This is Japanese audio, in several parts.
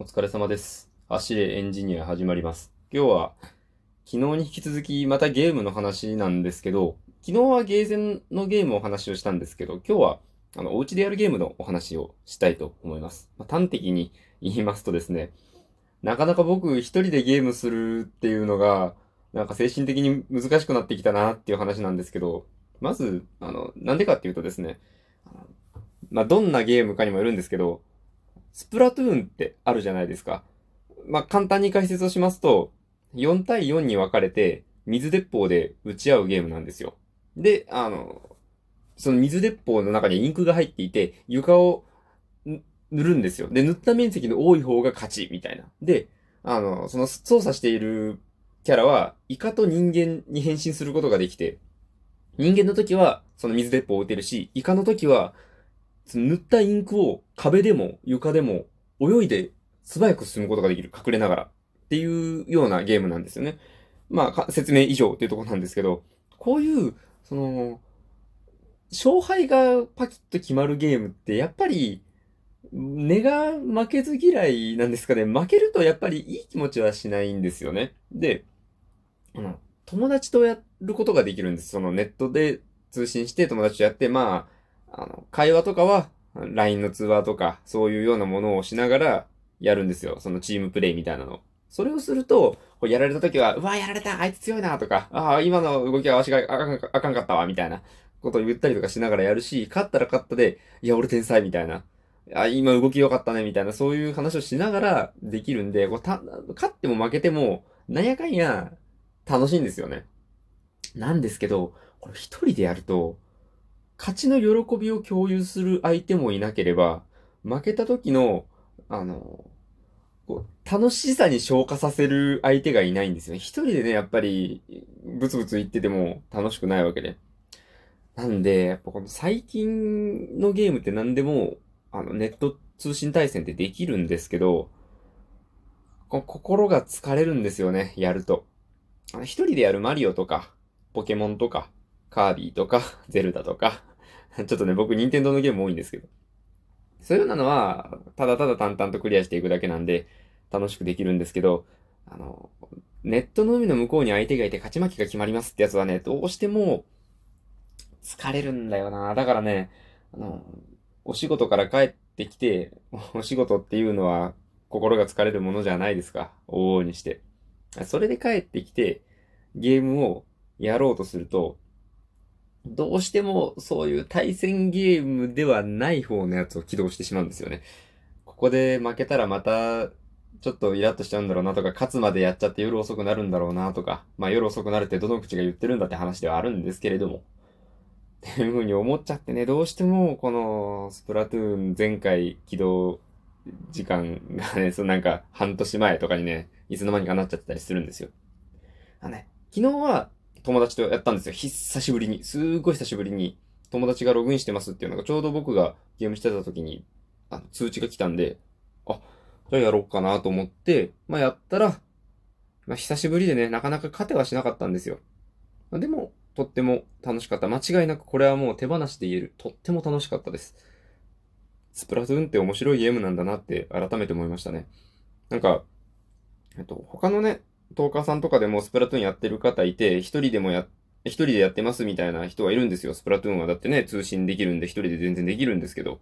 お疲れ様です。走れエンジニア始まります。今日は、昨日に引き続きまたゲームの話なんですけど、昨日はゲーセンのゲームのお話をしたんですけど、今日は、あの、お家でやるゲームのお話をしたいと思います。まあ、端的に言いますとですね、なかなか僕一人でゲームするっていうのが、なんか精神的に難しくなってきたなっていう話なんですけど、まず、あの、なんでかっていうとですね、まあ、どんなゲームかにもよるんですけど、スプラトゥーンってあるじゃないですか。まあ、簡単に解説をしますと、4対4に分かれて、水鉄砲で撃ち合うゲームなんですよ。で、あの、その水鉄砲の中にインクが入っていて、床を塗るんですよ。で、塗った面積の多い方が勝ち、みたいな。で、あの、その操作しているキャラは、イカと人間に変身することができて、人間の時は、その水鉄砲を撃てるし、イカの時は、塗ったインクを壁でも床でも泳いで素早く進むことができる。隠れながら。っていうようなゲームなんですよね。まあ、説明以上っていうとこなんですけど、こういう、その、勝敗がパキッと決まるゲームって、やっぱり、根が負けず嫌いなんですかね。負けるとやっぱりいい気持ちはしないんですよね。で、あの、友達とやることができるんです。そのネットで通信して友達とやって、まあ、あの、会話とかは、LINE の通話とか、そういうようなものをしながらやるんですよ。そのチームプレイみたいなの。それをすると、こうやられた時は、うわ、やられたあいつ強いなとか、ああ、今の動きはわしがあかんかあかんかったわ、みたいなことを言ったりとかしながらやるし、勝ったら勝ったで、いや、俺天才、みたいな。あ、今動き良かったね、みたいな、そういう話をしながらできるんで、こうた勝っても負けても、なんやかんや、楽しいんですよね。なんですけど、これ一人でやると、勝ちの喜びを共有する相手もいなければ、負けた時の、あの、こう楽しさに消化させる相手がいないんですよね。一人でね、やっぱり、ブツブツ言ってても楽しくないわけで。なんで、やっぱこの最近のゲームって何でも、あの、ネット通信対戦ってできるんですけど、心が疲れるんですよね、やると。一人でやるマリオとか、ポケモンとか、カービィとか、ゼルダとか、ちょっとね、僕、任天堂のゲーム多いんですけど。そういうようなのは、ただただ淡々とクリアしていくだけなんで、楽しくできるんですけど、あの、ネットの海の向こうに相手がいて勝ち負けが決まりますってやつはね、どうしても、疲れるんだよな。だからね、あの、お仕事から帰ってきて、お仕事っていうのは、心が疲れるものじゃないですか。往々にして。それで帰ってきて、ゲームをやろうとすると、どうしてもそういう対戦ゲームではない方のやつを起動してしまうんですよね。ここで負けたらまた、ちょっとイラッとしちゃうんだろうなとか、勝つまでやっちゃって夜遅くなるんだろうなとか、まあ夜遅くなるってどの口が言ってるんだって話ではあるんですけれども。っていう風に思っちゃってね、どうしてもこのスプラトゥーン前回起動時間がね、そのなんか半年前とかにね、いつの間にかなっちゃってたりするんですよ。あのね、昨日は友達とやったんですよ。久しぶりに。すーごい久しぶりに。友達がログインしてますっていうのがちょうど僕がゲームしてた時にあの通知が来たんで、あ、じゃあやろうかなと思って、まあやったら、まあ久しぶりでね、なかなか勝てはしなかったんですよ。まあでも、とっても楽しかった。間違いなくこれはもう手放しで言える。とっても楽しかったです。スプラトゥーンって面白いゲームなんだなって改めて思いましたね。なんか、えっと、他のね、トーカーさんとかでもスプラトゥーンやってる方いて、一人でもや、一人でやってますみたいな人がいるんですよ。スプラトゥーンはだってね、通信できるんで一人で全然できるんですけど。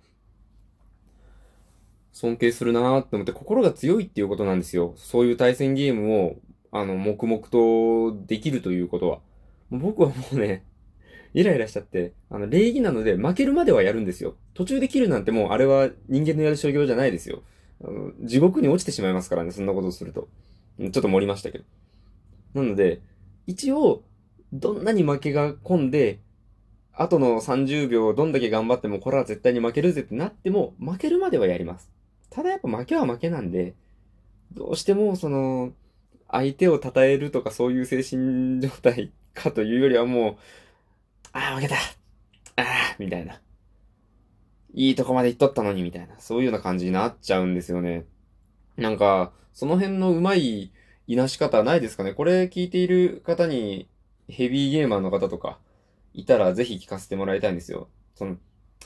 尊敬するなーって思って心が強いっていうことなんですよ。そういう対戦ゲームを、あの、黙々とできるということは。僕はもうね、イライラしちゃって、あの、礼儀なので負けるまではやるんですよ。途中で切るなんてもうあれは人間のやる所業じゃないですよ。あの地獄に落ちてしまいますからね、そんなことをすると。ちょっと盛りましたけど。なので、一応、どんなに負けが込んで、後の30秒どんだけ頑張ってもこれは絶対に負けるぜってなっても、負けるまではやります。ただやっぱ負けは負けなんで、どうしてもその、相手を称えるとかそういう精神状態かというよりはもう、ああ、負けたああ、みたいな。いいとこまで行っとったのに、みたいな。そういうような感じになっちゃうんですよね。なんか、その辺のうまいいなし方ないですかね？これ聞いている方にヘビーゲーマーの方とかいたらぜひ聞かせてもらいたいんですよ。その、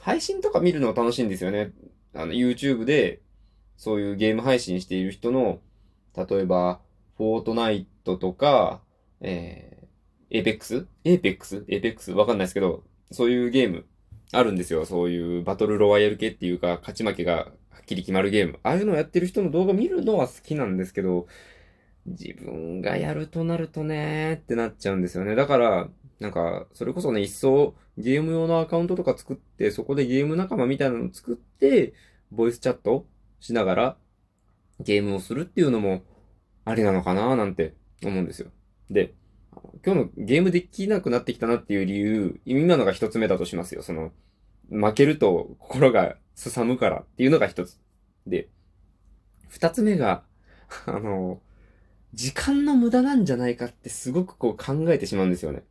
配信とか見るの楽しいんですよね。あの、YouTube で、そういうゲーム配信している人の、例えば、フォートナイトとか、えー、エーペックス？エーペックス？エペックス？わかんないですけど、そういうゲームあるんですよ。そういうバトルロワイヤル系っていうか、勝ち負けがはっきり決まるゲーム。ああいうのをやってる人の動画見るのは好きなんですけど、自分がやるとなるとねーってなっちゃうんですよね。だから、なんか、それこそね、一層ゲーム用のアカウントとか作って、そこでゲーム仲間みたいなの作って、ボイスチャットしながらゲームをするっていうのもありなのかなーなんて思うんですよ。で、今日のゲームできなくなってきたなっていう理由、今のが一つ目だとしますよ。その、負けると心がすさむからっていうのが一つ。で、二つ目が、あの、時間の無駄なんじゃないかってすごくこう考えてしまうんですよね。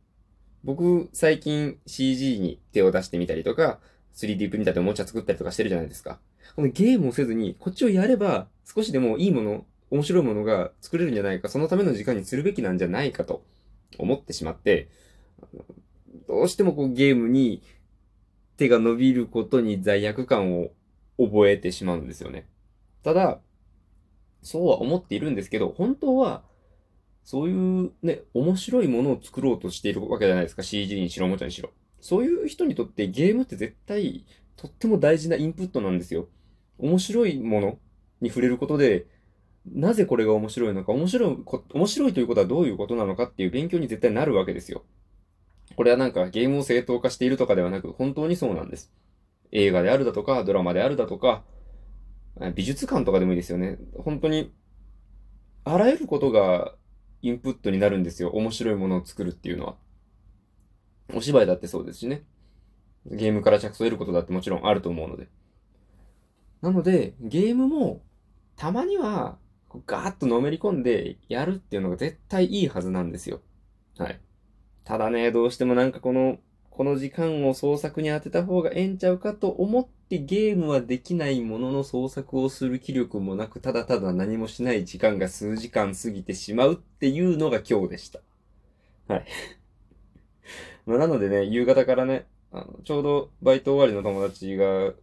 僕、最近 CG に手を出してみたりとか、3D プリンターでおもちゃ作ったりとかしてるじゃないですか。このゲームをせずに、こっちをやれば、少しでもいいもの、面白いものが作れるんじゃないか、そのための時間にするべきなんじゃないかと思ってしまって、どうしてもこうゲームに手が伸びることに罪悪感を覚えてしまうんですよね。ただ、そうは思っているんですけど、本当は、そういうね、面白いものを作ろうとしているわけじゃないですか。CG にしろ、おもちゃにしろ。そういう人にとってゲームって絶対、とっても大事なインプットなんですよ。面白いものに触れることで、なぜこれが面白いのか、面白い、面白いということはどういうことなのかっていう勉強に絶対なるわけですよ。これはなんかゲームを正当化しているとかではなく、本当にそうなんです。映画であるだとか、ドラマであるだとか、美術館とかでもいいですよね。本当に、あらゆることがインプットになるんですよ。面白いものを作るっていうのは。お芝居だってそうですしね。ゲームから着想を得ることだってもちろんあると思うので。なので、ゲームも、たまには、ガーッとのめり込んでやるっていうのが絶対いいはずなんですよ。はい。ただね、どうしてもなんかこの、この時間を創作に当てた方がええんちゃうかと思ってゲームはできないものの創作をする気力もなく、ただただ何もしない時間が数時間過ぎてしまうっていうのが今日でした。はい。まあ、なのでね、夕方からね、あの、ちょうどバイト終わりの友達が、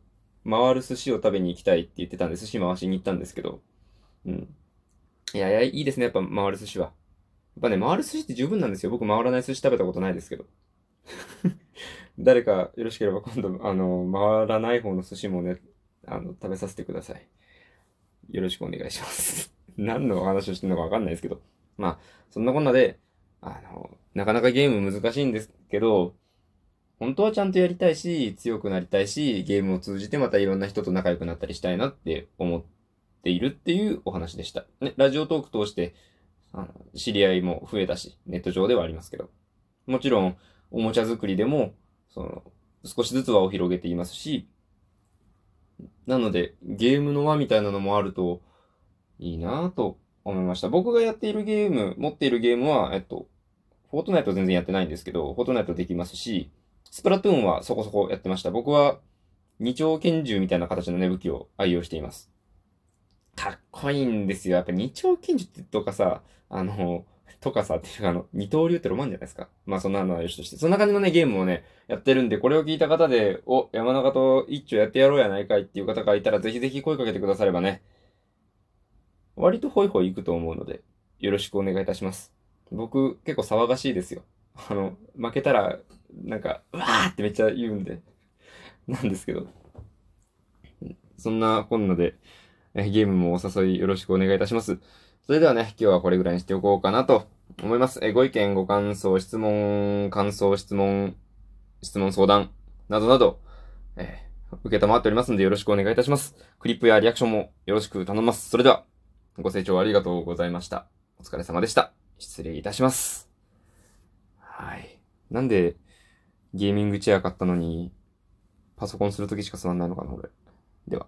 回る寿司を食べに行きたいって言ってたんで、寿司回しに行ったんですけど、うん。いやいや、いいですね、やっぱ回る寿司は。やっぱね、回る寿司って十分なんですよ。僕回らない寿司食べたことないですけど。誰かよろしければ今度、あの、回らない方の寿司もね、あの、食べさせてください。よろしくお願いします。何の話をしてるのかわかんないですけど。まあ、そんなこんなで、あの、なかなかゲーム難しいんですけど、本当はちゃんとやりたいし、強くなりたいし、ゲームを通じてまたいろんな人と仲良くなったりしたいなって思っているっていうお話でした。ね、ラジオトーク通して、あの、知り合いも増えたし、ネット上ではありますけど。もちろん、おもちゃ作りでも、その、少しずつ輪を広げていますし、なので、ゲームの輪みたいなのもあるといいなぁと思いました。僕がやっているゲーム、持っているゲームは、えっと、フォートナイト全然やってないんですけど、フォートナイトできますし、スプラトゥーンはそこそこやってました。僕は二丁拳銃みたいな形のね、武器を愛用しています。かっこいいんですよ。やっぱ二丁拳銃ってとかさ、あの、とかさ、っていうかあの、二刀流ってロマンじゃないですか。まあそんなのはよしとして。そんな感じのね、ゲームをね、やってるんで、これを聞いた方で、お、山中と一丁やってやろうやないかいっていう方がいたら、ぜひぜひ声かけてくださればね、割とホイホイ行くと思うので、よろしくお願いいたします。僕、結構騒がしいですよ。あの、負けたら、なんか、うわーってめっちゃ言うんで、なんですけど。そんなこんなで、ゲームもお誘いよろしくお願いいたします。それではね、今日はこれぐらいにしておこうかなと思います。えご意見、ご感想、質問、感想、質問、質問相談、などなど、えー、受けたまっておりますのでよろしくお願いいたします。クリップやリアクションもよろしく頼みます。それでは、ご清聴ありがとうございました。お疲れ様でした。失礼いたします。はい。なんで、ゲーミングチェア買ったのに、パソコンするときしか座んないのかな、俺。では。